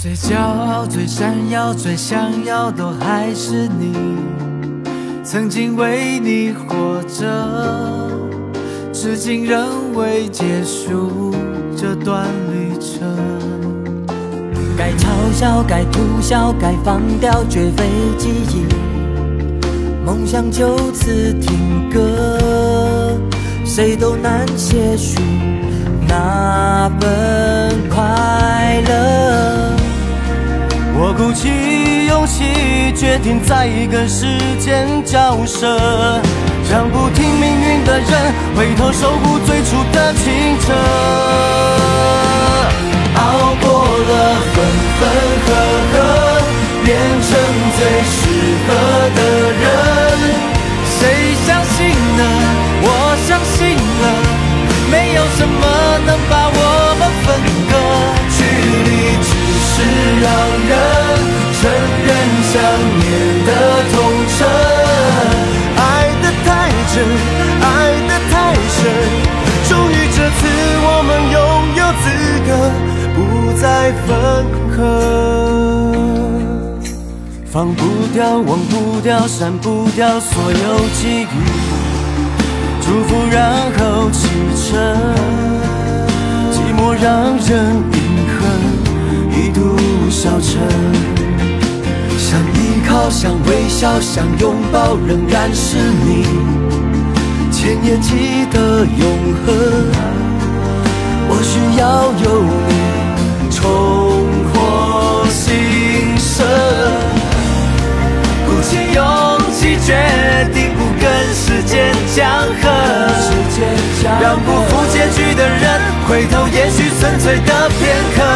最骄傲、最闪耀、最想要，都还是你。曾经为你活着，至今仍未结束这段旅程。该嘲笑，该吐笑，该放掉，绝非记忆。梦想就此停格，谁都难写出那决定再跟时间交涉，让不听命运的人回头守护最初的清澈。分合。放不掉，忘不掉，删不掉所有记忆，祝福然后启程，寂寞让人隐恨，一度消沉。想依靠，想微笑，想拥抱，仍然是你，千年记得永恒。我需要有回头，也许纯粹的片刻。